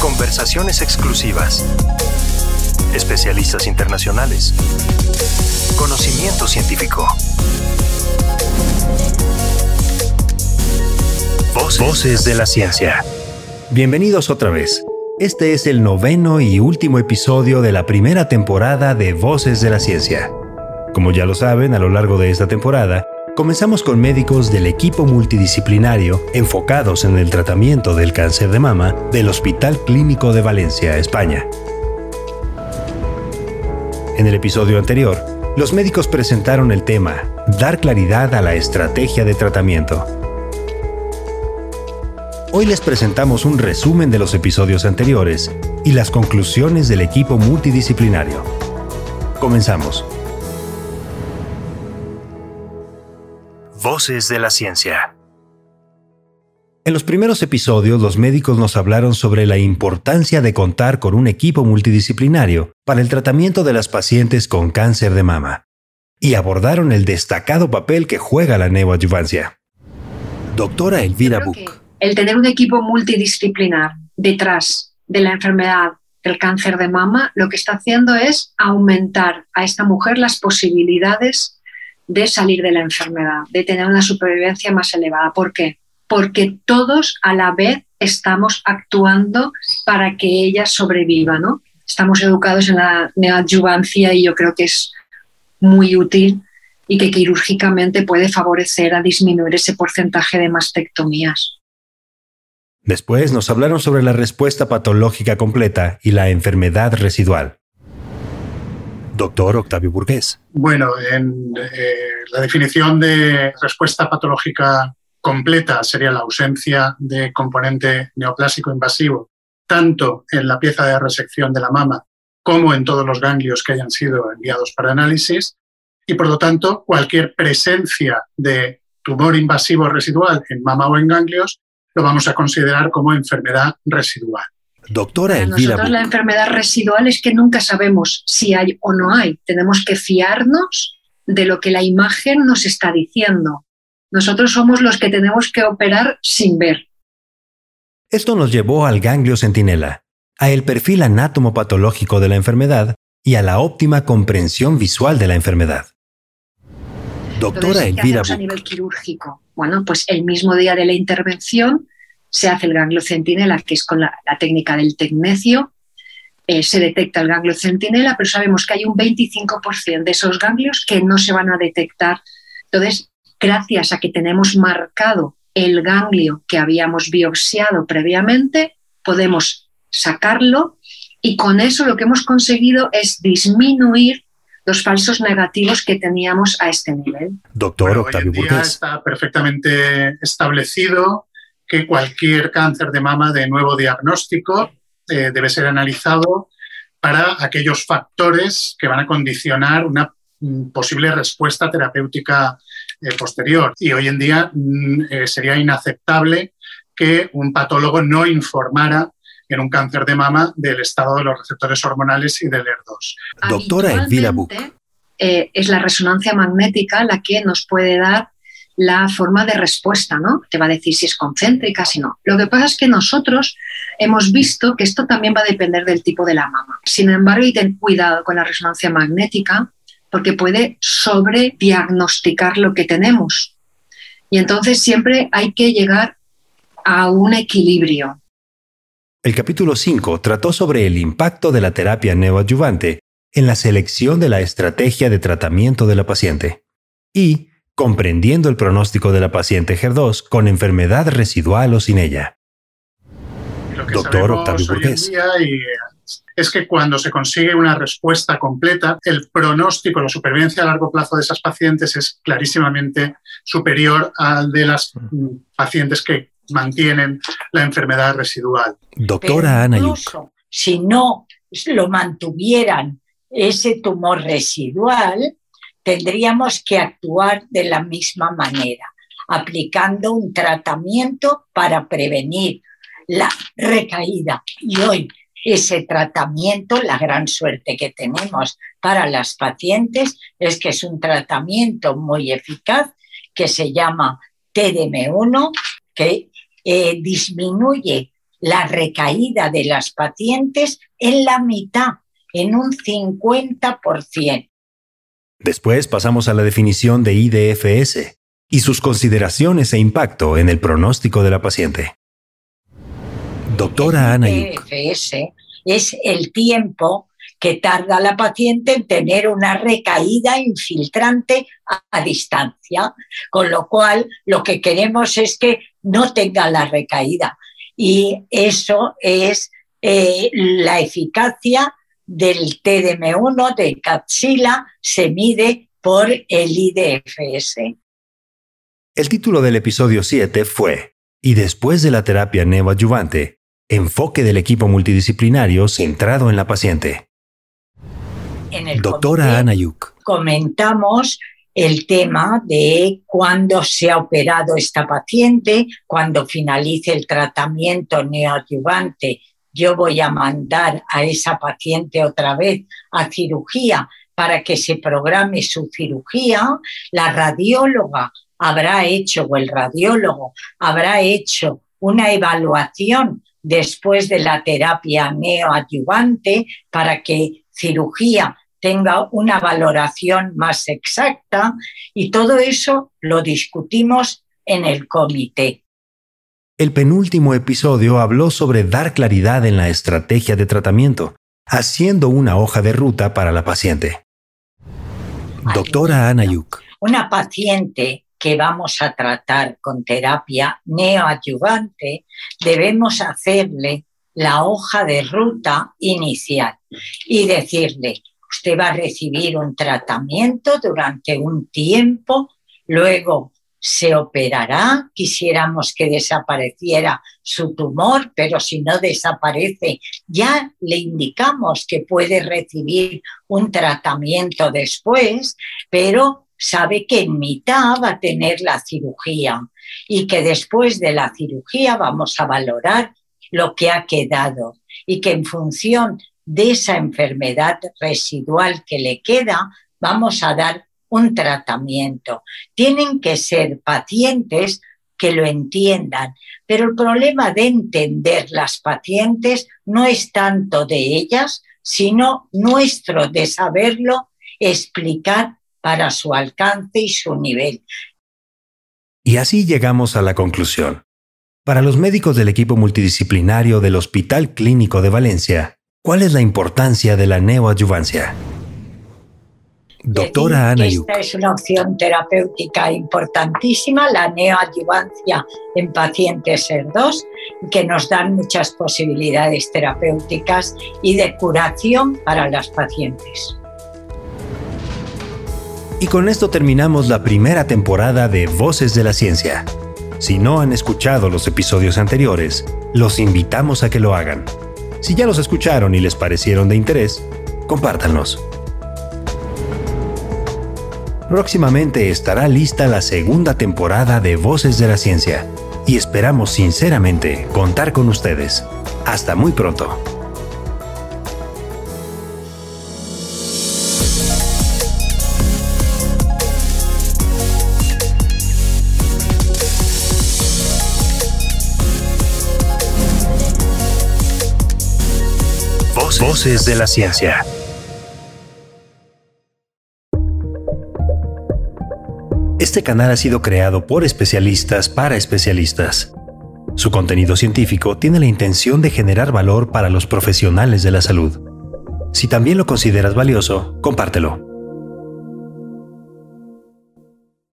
Conversaciones exclusivas. Especialistas internacionales. Conocimiento científico. Voces, de la ciencia. Bienvenidos otra vez. Este es el noveno y último episodio de la primera temporada de Voces de la Ciencia. Como ya lo saben, a lo largo de esta temporada, comenzamos con médicos del equipo multidisciplinario enfocados en el tratamiento del cáncer de mama del Hospital Clínico de Valencia, España. En el episodio anterior, los médicos presentaron el tema Dar claridad a la estrategia de tratamiento Hoy les presentamos un resumen de los episodios anteriores y las conclusiones del equipo multidisciplinario. Comenzamos. Voces de la ciencia. En los primeros episodios los médicos nos hablaron sobre la importancia de contar con un equipo multidisciplinario para el tratamiento de las pacientes con cáncer de mama y abordaron el destacado papel que juega la neoadyuvancia. Doctora Elvira Buch el tener un equipo multidisciplinar detrás de la enfermedad del cáncer de mama, lo que está haciendo es aumentar a esta mujer las posibilidades de salir de la enfermedad, de tener una supervivencia más elevada. ¿Por qué? Porque todos a la vez estamos actuando para que ella sobreviva, ¿no? Estamos educados en la neoadyuvancia y yo creo que es muy útil y que quirúrgicamente puede favorecer a disminuir ese porcentaje de mastectomías. Después nos hablaron sobre la respuesta patológica completa y la enfermedad residual. Doctor Octavio Burgués. Bueno, en, eh, la definición de respuesta patológica completa sería la ausencia de componente neoplásico invasivo, tanto en la pieza de resección de la mama como en todos los ganglios que hayan sido enviados para análisis. Y por lo tanto, cualquier presencia de tumor invasivo residual en mama o en ganglios lo vamos a considerar como enfermedad residual. Doctora Elvira. Nosotros la enfermedad residual es que nunca sabemos si hay o no hay. Tenemos que fiarnos de lo que la imagen nos está diciendo. Nosotros somos los que tenemos que operar sin ver. Esto nos llevó al ganglio centinela, a el perfil anatomopatológico de la enfermedad y a la óptima comprensión visual de la enfermedad. Doctora Elvira a nivel quirúrgico? Bueno, pues el mismo día de la intervención se hace el ganglio centinela, que es con la, técnica del tecnecio, eh, se detecta el ganglio centinela, pero sabemos que hay un 25% de esos ganglios que no se van a detectar. Entonces, gracias a que tenemos marcado el ganglio que habíamos biopsiado previamente, podemos sacarlo y con eso lo que hemos conseguido es disminuir los falsos negativos que teníamos a este nivel. Doctor Octavio hoy Está perfectamente establecido que cualquier cáncer de mama de nuevo diagnóstico eh, debe ser analizado para aquellos factores que van a condicionar una mm, posible respuesta terapéutica eh, posterior. Y hoy en día mm, eh, sería inaceptable que un patólogo no informara en un cáncer de mama del estado de los receptores hormonales y del ER2. Doctora Elvira Buch. Eh, es la resonancia magnética la que nos puede dar la forma de respuesta, ¿no? Te va a decir si es concéntrica, si no. Lo que pasa es que nosotros hemos visto que esto también va a depender del tipo de la mama. Sin embargo, y ten cuidado con la resonancia magnética porque puede sobrediagnosticar lo que tenemos. Y entonces siempre hay que llegar a un equilibrio. El capítulo 5 trató sobre el impacto de la terapia neoadyuvante en la selección de la estrategia de tratamiento de la paciente y comprendiendo el pronóstico de la paciente HER2 con enfermedad residual o sin ella. Doctor Octavio Burgués. Es que cuando se consigue una respuesta completa, el pronóstico, la supervivencia a largo plazo de esas pacientes es clarísimamente superior al de las mm, pacientes que mantienen la enfermedad residual. Doctora Ana Si no lo mantuvieran ese tumor residual, tendríamos que actuar de la misma manera, aplicando un tratamiento para prevenir la recaída. Y hoy ese tratamiento, la gran suerte que tenemos para las pacientes es que es un tratamiento muy eficaz que se llama TDM1, que eh, disminuye la recaída de las pacientes en la mitad, en un 50%. Después pasamos a la definición de IDFS y sus consideraciones e impacto en el pronóstico de la paciente. Doctora Ana IDFS es el tiempo que tarda la paciente en tener una recaída infiltrante a, distancia, con lo cual lo que queremos es que no tenga la recaída. Y eso es eh, la eficacia del TDM1 de Capsila, se mide por el IDFS. El título del episodio 7 fue Y después de la terapia neoadyuvante, enfoque del equipo multidisciplinario centrado en la paciente. Doctora Ana Comentamos el tema de cuándo se ha operado esta paciente, cuando finalice el tratamiento neoadyuvante, yo voy a mandar a esa paciente otra vez a cirugía para que se programe su cirugía, la radióloga habrá hecho o el radiólogo habrá hecho una evaluación después de la terapia neoadyuvante para que cirugía tenga una valoración más exacta y todo eso lo discutimos en el comité. El penúltimo episodio habló sobre dar claridad en la estrategia de tratamiento, haciendo una hoja de ruta para la paciente. Doctora Ana Yuk. Una paciente que vamos a tratar con terapia neoadyuvante, debemos hacerle la hoja de ruta inicial y decirle, usted va a recibir un tratamiento durante un tiempo, luego se operará, quisiéramos que desapareciera su tumor, pero si no desaparece, ya le indicamos que puede recibir un tratamiento después, pero sabe que en mitad va a tener la cirugía y que después de la cirugía vamos a valorar lo que ha quedado y que en función de esa enfermedad residual que le queda, vamos a dar un tratamiento. Tienen que ser pacientes que lo entiendan, pero el problema de entender las pacientes no es tanto de ellas, sino nuestro de saberlo explicar para su alcance y su nivel. Y así llegamos a la conclusión. Para los médicos del equipo multidisciplinario del Hospital Clínico de Valencia, ¿cuál es la importancia de la neoadyuvancia? Doctora Ana Esta es una opción terapéutica importantísima, la neoadyuvancia en pacientes SER2, que nos dan muchas posibilidades terapéuticas y de curación para las pacientes. Y con esto terminamos la primera temporada de Voces de la Ciencia. Si no han escuchado los episodios anteriores, los invitamos a que lo hagan. Si ya los escucharon y les parecieron de interés, compártanlos. Próximamente estará lista la segunda temporada de Voces de la Ciencia y esperamos sinceramente contar con ustedes. Hasta muy pronto. Voces de la Ciencia. Este canal ha sido creado por especialistas para especialistas. Su contenido científico tiene la intención de generar valor para los profesionales de la salud. Si también lo consideras valioso, compártelo.